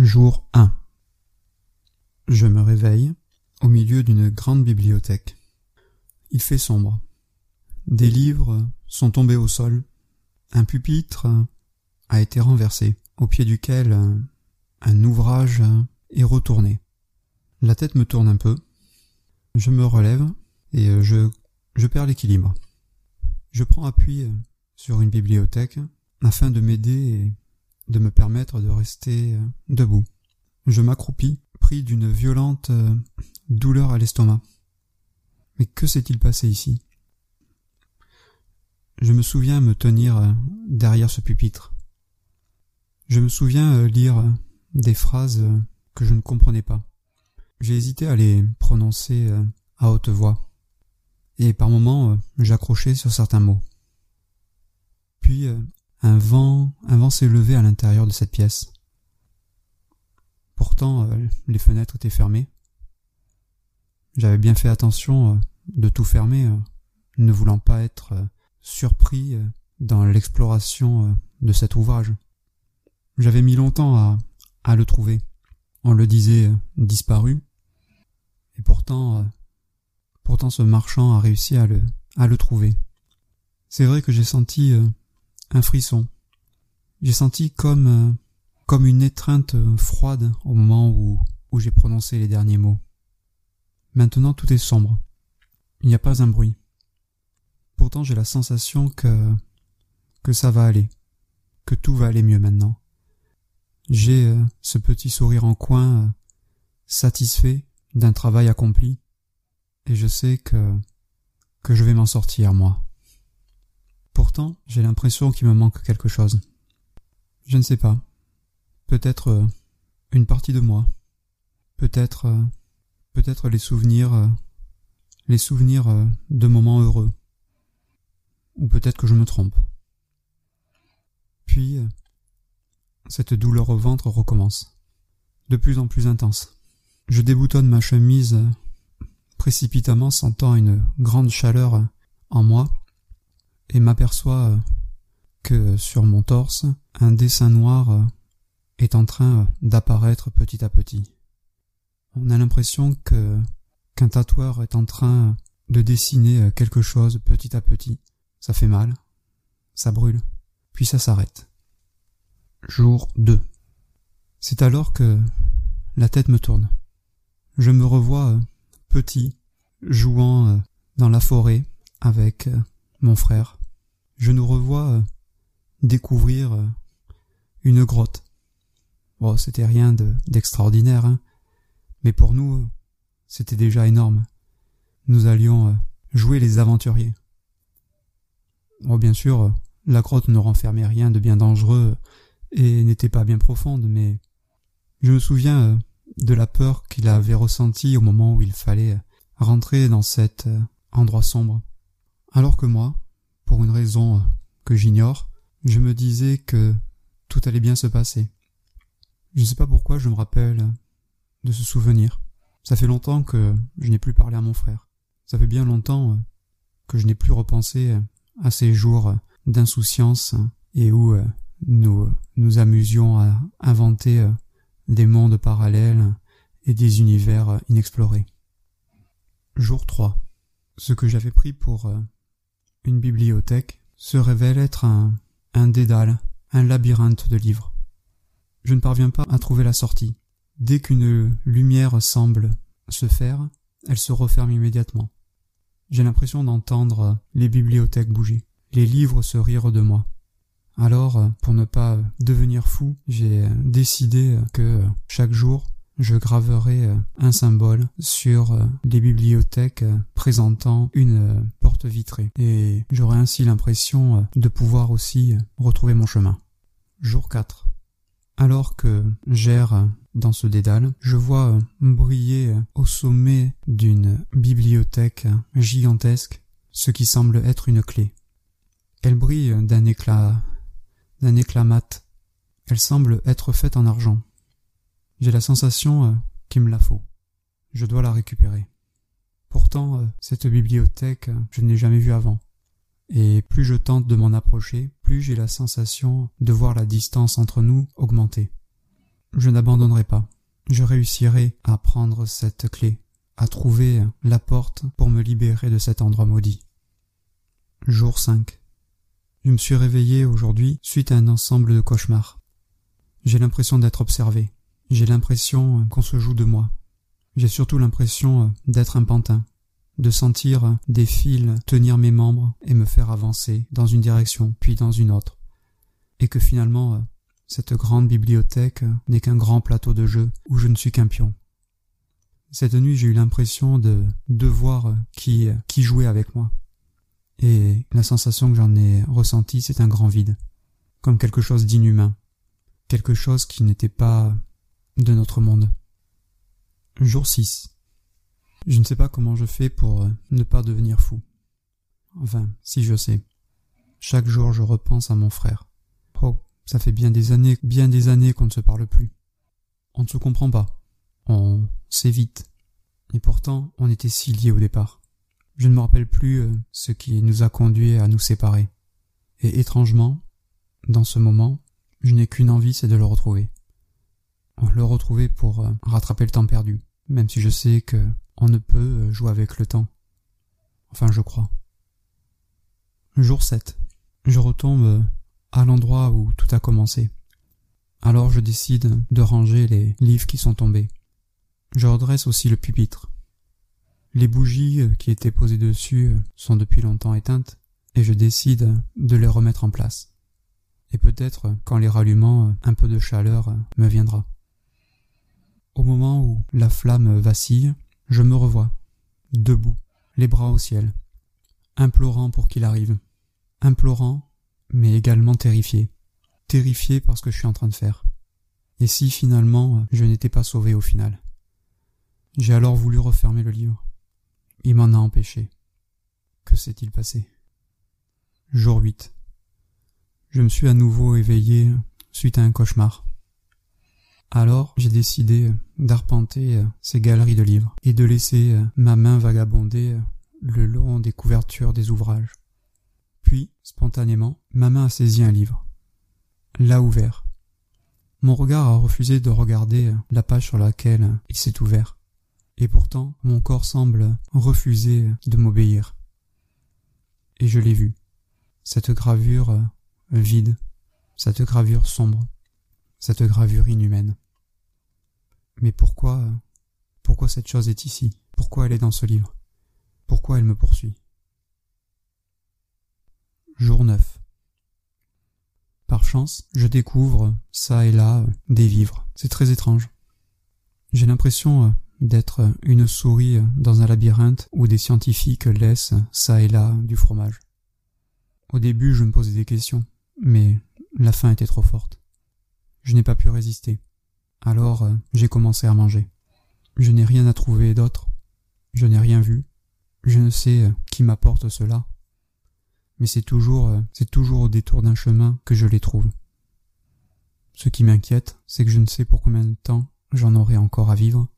Jour 1 Je me réveille au milieu d'une grande bibliothèque. Il fait sombre. Des livres sont tombés au sol. Un pupitre a été renversé, au pied duquel un ouvrage est retourné. La tête me tourne un peu. Je me relève et je, je perds l'équilibre. Je prends appui sur une bibliothèque afin de m'aider de me permettre de rester euh, debout. Je m'accroupis, pris d'une violente euh, douleur à l'estomac. Mais que s'est-il passé ici? Je me souviens me tenir euh, derrière ce pupitre. Je me souviens lire des phrases que je ne comprenais pas. J'ai hésité à les prononcer à haute voix. Et par moments, j'accrochais sur certains mots. Puis, un vent, un vent s'est levé à l'intérieur de cette pièce. Pourtant, euh, les fenêtres étaient fermées. J'avais bien fait attention euh, de tout fermer, euh, ne voulant pas être surpris dans l'exploration de cet ouvrage. J'avais mis longtemps à, à le trouver. On le disait disparu. Et pourtant, pourtant ce marchand a réussi à le, à le trouver. C'est vrai que j'ai senti un frisson. J'ai senti comme euh, comme une étreinte euh, froide au moment où, où j'ai prononcé les derniers mots. Maintenant tout est sombre. Il n'y a pas un bruit. Pourtant j'ai la sensation que que ça va aller, que tout va aller mieux maintenant. J'ai euh, ce petit sourire en coin, satisfait d'un travail accompli, et je sais que que je vais m'en sortir moi. Pourtant, j'ai l'impression qu'il me manque quelque chose. Je ne sais pas. Peut-être euh, une partie de moi. Peut-être euh, peut-être les souvenirs euh, les souvenirs de moments heureux. Ou peut-être que je me trompe. Puis cette douleur au ventre recommence, de plus en plus intense. Je déboutonne ma chemise précipitamment sentant une grande chaleur en moi et m'aperçois euh, que sur mon torse, un dessin noir euh, est en train euh, d'apparaître petit à petit. On a l'impression que qu'un tatoueur est en train de dessiner quelque chose petit à petit. Ça fait mal, ça brûle, puis ça s'arrête. Jour 2. C'est alors que la tête me tourne. Je me revois petit, jouant dans la forêt avec mon frère je nous revois euh, découvrir euh, une grotte. Bon, c'était rien d'extraordinaire, hein, mais pour nous, c'était déjà énorme. Nous allions euh, jouer les aventuriers. Bon, bien sûr, la grotte ne renfermait rien de bien dangereux et n'était pas bien profonde, mais je me souviens de la peur qu'il avait ressentie au moment où il fallait rentrer dans cet endroit sombre. Alors que moi, pour une raison que j'ignore, je me disais que tout allait bien se passer. Je ne sais pas pourquoi je me rappelle de ce souvenir. Ça fait longtemps que je n'ai plus parlé à mon frère. Ça fait bien longtemps que je n'ai plus repensé à ces jours d'insouciance et où nous nous amusions à inventer des mondes parallèles et des univers inexplorés. Jour 3. Ce que j'avais pris pour bibliothèque se révèle être un, un dédale, un labyrinthe de livres. Je ne parviens pas à trouver la sortie. Dès qu'une lumière semble se faire, elle se referme immédiatement. J'ai l'impression d'entendre les bibliothèques bouger, les livres se rire de moi. Alors, pour ne pas devenir fou, j'ai décidé que chaque jour, je graverai un symbole sur les bibliothèques présentant une vitrée et j'aurai ainsi l'impression de pouvoir aussi retrouver mon chemin. Jour 4. Alors que j'erre dans ce dédale, je vois briller au sommet d'une bibliothèque gigantesque ce qui semble être une clé. Elle brille d'un éclat d'un éclat mat. Elle semble être faite en argent. J'ai la sensation euh, qu'il me la faut. Je dois la récupérer. Pourtant, euh, cette bibliothèque, euh, je ne l'ai jamais vue avant. Et plus je tente de m'en approcher, plus j'ai la sensation de voir la distance entre nous augmenter. je n'abandonnerai pas. Je réussirai à prendre cette clé, à trouver la porte pour me libérer de cet endroit maudit. Jour 5. Je me suis réveillé aujourd'hui suite à un ensemble de cauchemars. J'ai l'impression d'être observé. J'ai l'impression qu'on se joue de moi. J'ai surtout l'impression d'être un pantin, de sentir des fils tenir mes membres et me faire avancer dans une direction puis dans une autre. Et que finalement, cette grande bibliothèque n'est qu'un grand plateau de jeu où je ne suis qu'un pion. Cette nuit, j'ai eu l'impression de devoir qui, qui jouait avec moi. Et la sensation que j'en ai ressentie, c'est un grand vide. Comme quelque chose d'inhumain. Quelque chose qui n'était pas de notre monde. Jour 6. Je ne sais pas comment je fais pour ne pas devenir fou. Enfin, si je sais. Chaque jour, je repense à mon frère. Oh, ça fait bien des années, bien des années qu'on ne se parle plus. On ne se comprend pas. On s'évite. Et pourtant, on était si liés au départ. Je ne me rappelle plus euh, ce qui nous a conduits à nous séparer. Et étrangement, dans ce moment, je n'ai qu'une envie, c'est de le retrouver. Le retrouver pour euh, rattraper le temps perdu, même si je sais que on ne peut euh, jouer avec le temps. Enfin, je crois. Jour 7. Je retombe à l'endroit où tout a commencé. Alors je décide de ranger les livres qui sont tombés. Je redresse aussi le pupitre. Les bougies euh, qui étaient posées dessus euh, sont depuis longtemps éteintes, et je décide de les remettre en place. Et peut-être, qu'en les rallumant, euh, un peu de chaleur me viendra. Au moment où la flamme vacille, je me revois, debout, les bras au ciel, implorant pour qu'il arrive, implorant mais également terrifié. Terrifié par ce que je suis en train de faire. Et si finalement je n'étais pas sauvé au final? J'ai alors voulu refermer le livre. Il m'en a empêché. Que s'est-il passé? Jour 8. Je me suis à nouveau éveillé suite à un cauchemar. Alors j'ai décidé d'arpenter ces galeries de livres et de laisser ma main vagabonder le long des couvertures des ouvrages. Puis, spontanément, ma main a saisi un livre. L'a ouvert. Mon regard a refusé de regarder la page sur laquelle il s'est ouvert. Et pourtant, mon corps semble refuser de m'obéir. Et je l'ai vu. Cette gravure vide, cette gravure sombre, cette gravure inhumaine. Mais pourquoi, pourquoi cette chose est ici? Pourquoi elle est dans ce livre? Pourquoi elle me poursuit? Jour 9. Par chance, je découvre, ça et là, des vivres. C'est très étrange. J'ai l'impression euh, d'être une souris dans un labyrinthe où des scientifiques laissent, ça et là, du fromage. Au début, je me posais des questions, mais la faim était trop forte. Je n'ai pas pu résister. Alors, euh, j'ai commencé à manger. Je n'ai rien à trouver d'autre. Je n'ai rien vu. Je ne sais euh, qui m'apporte cela mais c'est toujours, euh, c'est toujours au détour d'un chemin que je les trouve. Ce qui m'inquiète, c'est que je ne sais pour combien de temps j'en aurai encore à vivre,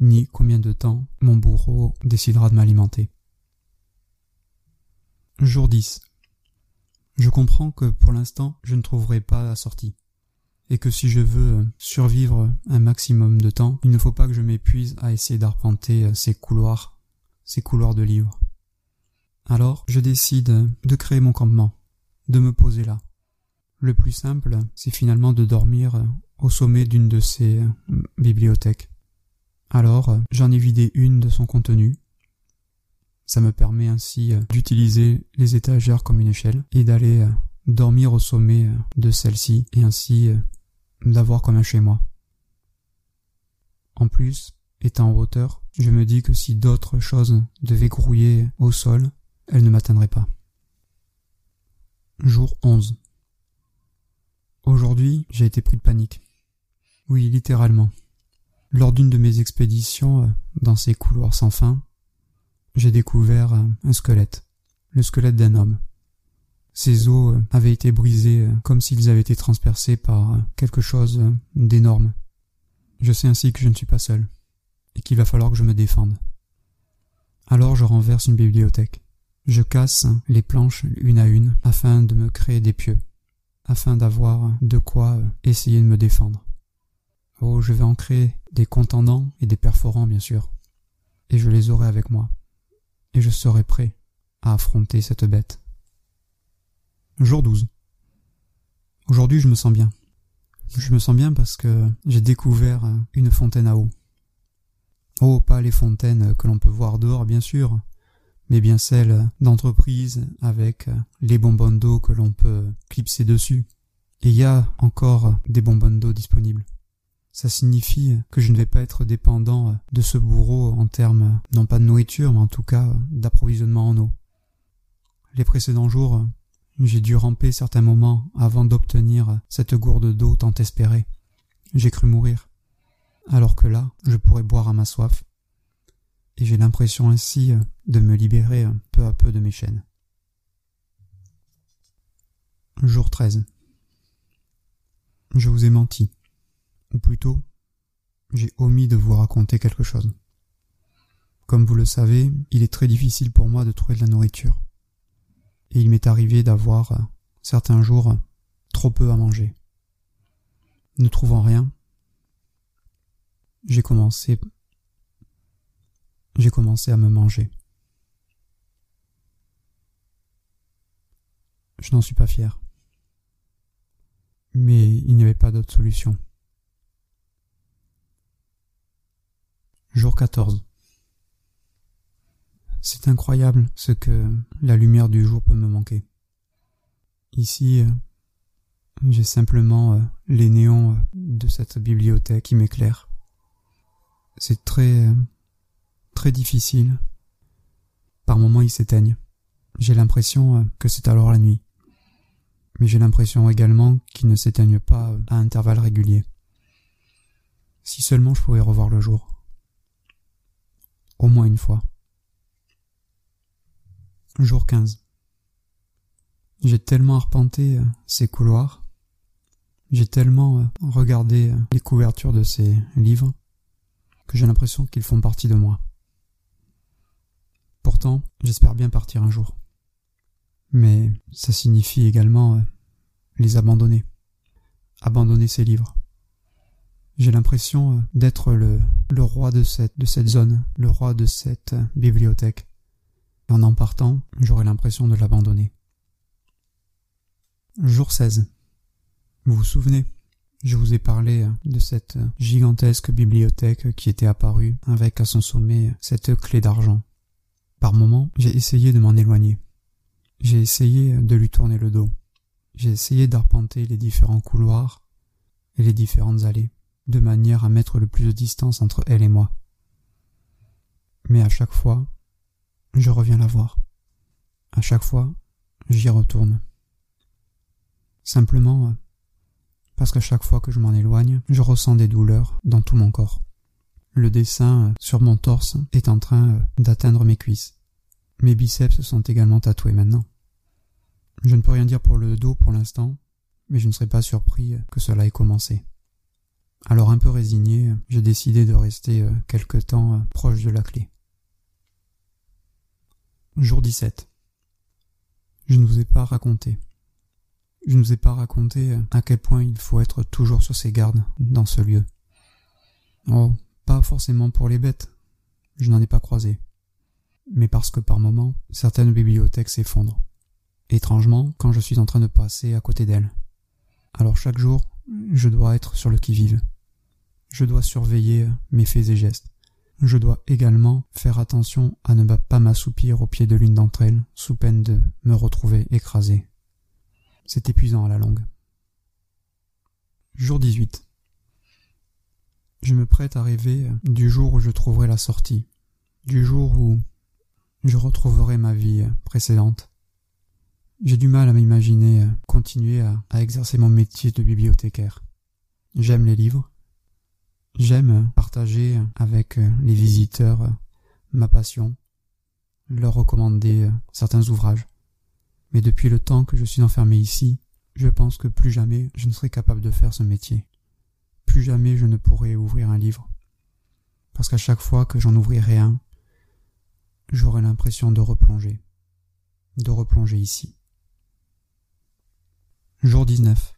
ni combien de temps mon bourreau décidera de m'alimenter. Jour 10. Je comprends que pour l'instant je ne trouverai pas la sortie, et que si je veux survivre un maximum de temps, il ne faut pas que je m'épuise à essayer d'arpenter ces couloirs, ces couloirs de livres. Alors je décide de créer mon campement, de me poser là. Le plus simple, c'est finalement de dormir au sommet d'une de ces bibliothèques. Alors j'en ai vidé une de son contenu. Ça me permet ainsi d'utiliser les étagères comme une échelle et d'aller dormir au sommet de celle-ci et ainsi d'avoir comme un chez moi. En plus, étant en hauteur, je me dis que si d'autres choses devaient grouiller au sol, elle ne m'atteindrait pas. Jour 11. Aujourd'hui, j'ai été pris de panique. Oui, littéralement. Lors d'une de mes expéditions euh, dans ces couloirs sans fin, j'ai découvert euh, un squelette, le squelette d'un homme. Ses os euh, avaient été brisés comme s'ils avaient été transpercés par quelque chose d'énorme. Je sais ainsi que je ne suis pas seul, et qu'il va falloir que je me défende. Alors je renverse une bibliothèque. Je casse les planches une à une afin de me créer des pieux, afin d'avoir de quoi essayer de me défendre. Oh, je vais en créer des contendants et des perforants, bien sûr. Et je les aurai avec moi. Et je serai prêt à affronter cette bête. Jour 12. Aujourd'hui, je me sens bien. Je me sens bien parce que j'ai découvert une fontaine à eau. Oh, pas les fontaines que l'on peut voir dehors, bien sûr, mais bien celles d'entreprise avec les bonbons d'eau que l'on peut clipser dessus. Et il y a encore des bonbons d'eau disponibles. Ça signifie que je ne vais pas être dépendant de ce bourreau en termes, non pas de nourriture, mais en tout cas d'approvisionnement en eau. Les précédents jours, j'ai dû ramper certains moments avant d'obtenir cette gourde d'eau tant espérée. J'ai cru mourir. Alors que là, je pourrais boire à ma soif. Et j'ai l'impression ainsi de me libérer peu à peu de mes chaînes. Jour 13. Je vous ai menti. Ou plutôt, j'ai omis de vous raconter quelque chose. Comme vous le savez, il est très difficile pour moi de trouver de la nourriture et il m'est arrivé d'avoir, euh, certains jours, trop peu à manger. Ne trouvant rien, j'ai commencé j'ai commencé à me manger. Je n'en suis pas fier. Mais il n'y avait pas d'autre solution. Jour 14. C'est incroyable ce que la lumière du jour peut me manquer. Ici, euh, j'ai simplement euh, les néons euh, de cette bibliothèque qui m'éclairent. C'est très, très difficile. Par moments, ils s'éteignent. J'ai l'impression que c'est alors la nuit. Mais j'ai l'impression également qu'ils ne s'éteignent pas à intervalles réguliers. Si seulement je pouvais revoir le jour. Au moins une fois. Jour 15. J'ai tellement arpenté euh, ces couloirs, j'ai tellement euh, regardé euh, les couvertures de ces livres, que j'ai l'impression qu'ils font partie de moi. Pourtant, j'espère bien partir un jour. Mais ça signifie également les abandonner. Abandonner ces livres. J'ai l'impression d'être le, roi de cette zone, le roi de cette bibliothèque en en partant, j'aurais l'impression de l'abandonner. Jour 16. Vous vous souvenez? Je vous ai parlé de cette gigantesque bibliothèque qui était apparue avec à son sommet cette clé d'argent. Par moments, j'ai essayé de m'en éloigner. J'ai essayé de lui tourner le dos. J'ai essayé d'arpenter les différents couloirs et les différentes allées, de manière à mettre le plus de distance entre elle et moi. Mais à chaque fois, je reviens la voir. À chaque fois, j'y retourne. Simplement parce qu'à chaque fois que je m'en éloigne, je ressens des douleurs dans tout mon corps. Le dessin sur mon torse est en train d'atteindre mes cuisses. Mes biceps sont également tatoués maintenant. Je ne peux rien dire pour le dos pour l'instant, mais je ne serais pas surpris que cela ait commencé. Alors un peu résigné, j'ai décidé de rester quelque temps proche de la clé. Jour 17. Je ne vous ai pas raconté. Je ne vous ai pas raconté à quel point il faut être toujours sur ses gardes dans ce lieu. Oh, pas forcément pour les bêtes. Je n'en ai pas croisé. Mais parce que par moments, certaines bibliothèques s'effondrent. Étrangement, quand je suis en train de passer à côté d'elles. Alors chaque jour, je dois être sur le qui-vive. Je dois surveiller mes faits et gestes je dois également faire attention à ne pas m'assoupir au pied de l'une d'entre elles, sous peine de me retrouver écrasé. C'est épuisant à la longue. Jour 18. Je me prête à rêver du jour où je trouverai la sortie, du jour où je retrouverai ma vie précédente. J'ai du mal à m'imaginer continuer à, à exercer mon métier de bibliothécaire. J'aime les livres, J'aime partager avec les visiteurs ma passion, leur recommander certains ouvrages. Mais depuis le temps que je suis enfermé ici, je pense que plus jamais je ne serai capable de faire ce métier. Plus jamais je ne pourrai ouvrir un livre. Parce qu'à chaque fois que j'en ouvrirai un, j'aurai l'impression de replonger. De replonger ici. Jour 19.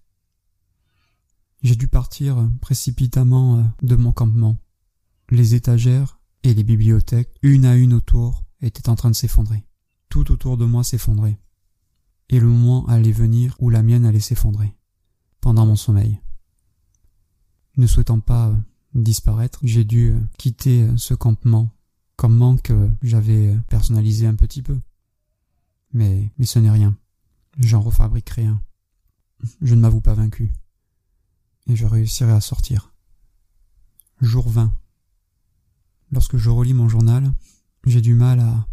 J'ai dû partir précipitamment euh, de mon campement. Les étagères et les bibliothèques, une à une autour, étaient en train de s'effondrer. Tout autour de moi s'effondrait. Et le moment allait venir où la mienne allait s'effondrer. Pendant mon sommeil. Ne souhaitant pas euh, disparaître, j'ai dû euh, quitter ce campement, campement que j'avais personnalisé un petit peu. Mais, mais ce n'est rien. J'en refabriquerai un. Je ne m'avoue pas vaincu et je réussirai à sortir. Jour 20. Lorsque je relis mon journal, j'ai du mal à,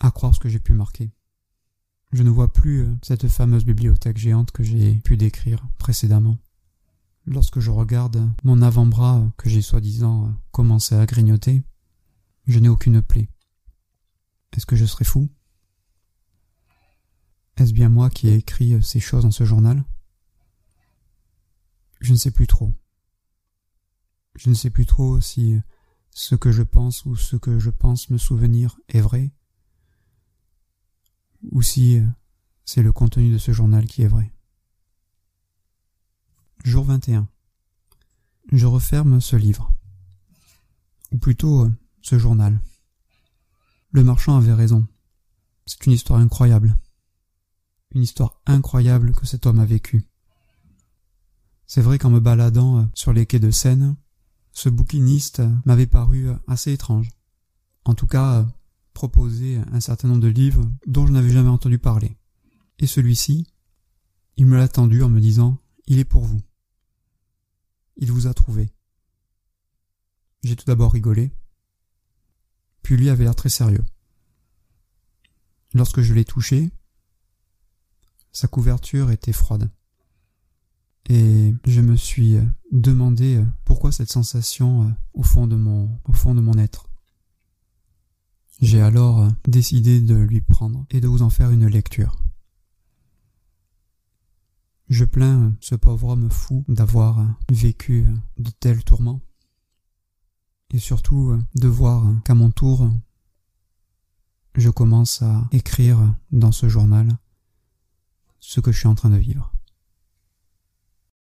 à croire ce que j'ai pu marquer. Je ne vois plus euh, cette fameuse bibliothèque géante que j'ai pu décrire précédemment. Lorsque je regarde mon avant-bras que j'ai soi-disant euh, commencé à grignoter, je n'ai aucune plaie. Est-ce que je serais fou? Est-ce bien moi qui ai écrit euh, ces choses dans ce journal? Je ne sais plus trop. Je ne sais plus trop si ce que je pense ou ce que je pense me souvenir est vrai, ou si c'est le contenu de ce journal qui est vrai. Jour 21. Je referme ce livre. Ou plutôt ce journal. Le marchand avait raison. C'est une histoire incroyable. Une histoire incroyable que cet homme a vécue. C'est vrai qu'en me baladant euh, sur les quais de Seine, ce bouquiniste euh, m'avait paru euh, assez étrange. En tout cas, proposer un certain nombre de livres dont je n'avais jamais entendu parler. Et celui-ci, il me l'a tendu en me disant Il est pour vous. Il vous a trouvé. J'ai tout d'abord rigolé, puis lui avait l'air très sérieux. Lorsque je l'ai touché, sa couverture était froide. Et je me suis euh, demandé euh, pourquoi cette sensation euh, au fond de mon, au fond de mon être. J'ai alors décidé de lui prendre et de vous en faire une lecture. Je plains ce pauvre homme fou d'avoir vécu de tels tourments et surtout de voir qu'à mon tour je commence à écrire dans ce journal ce que je suis en train de vivre.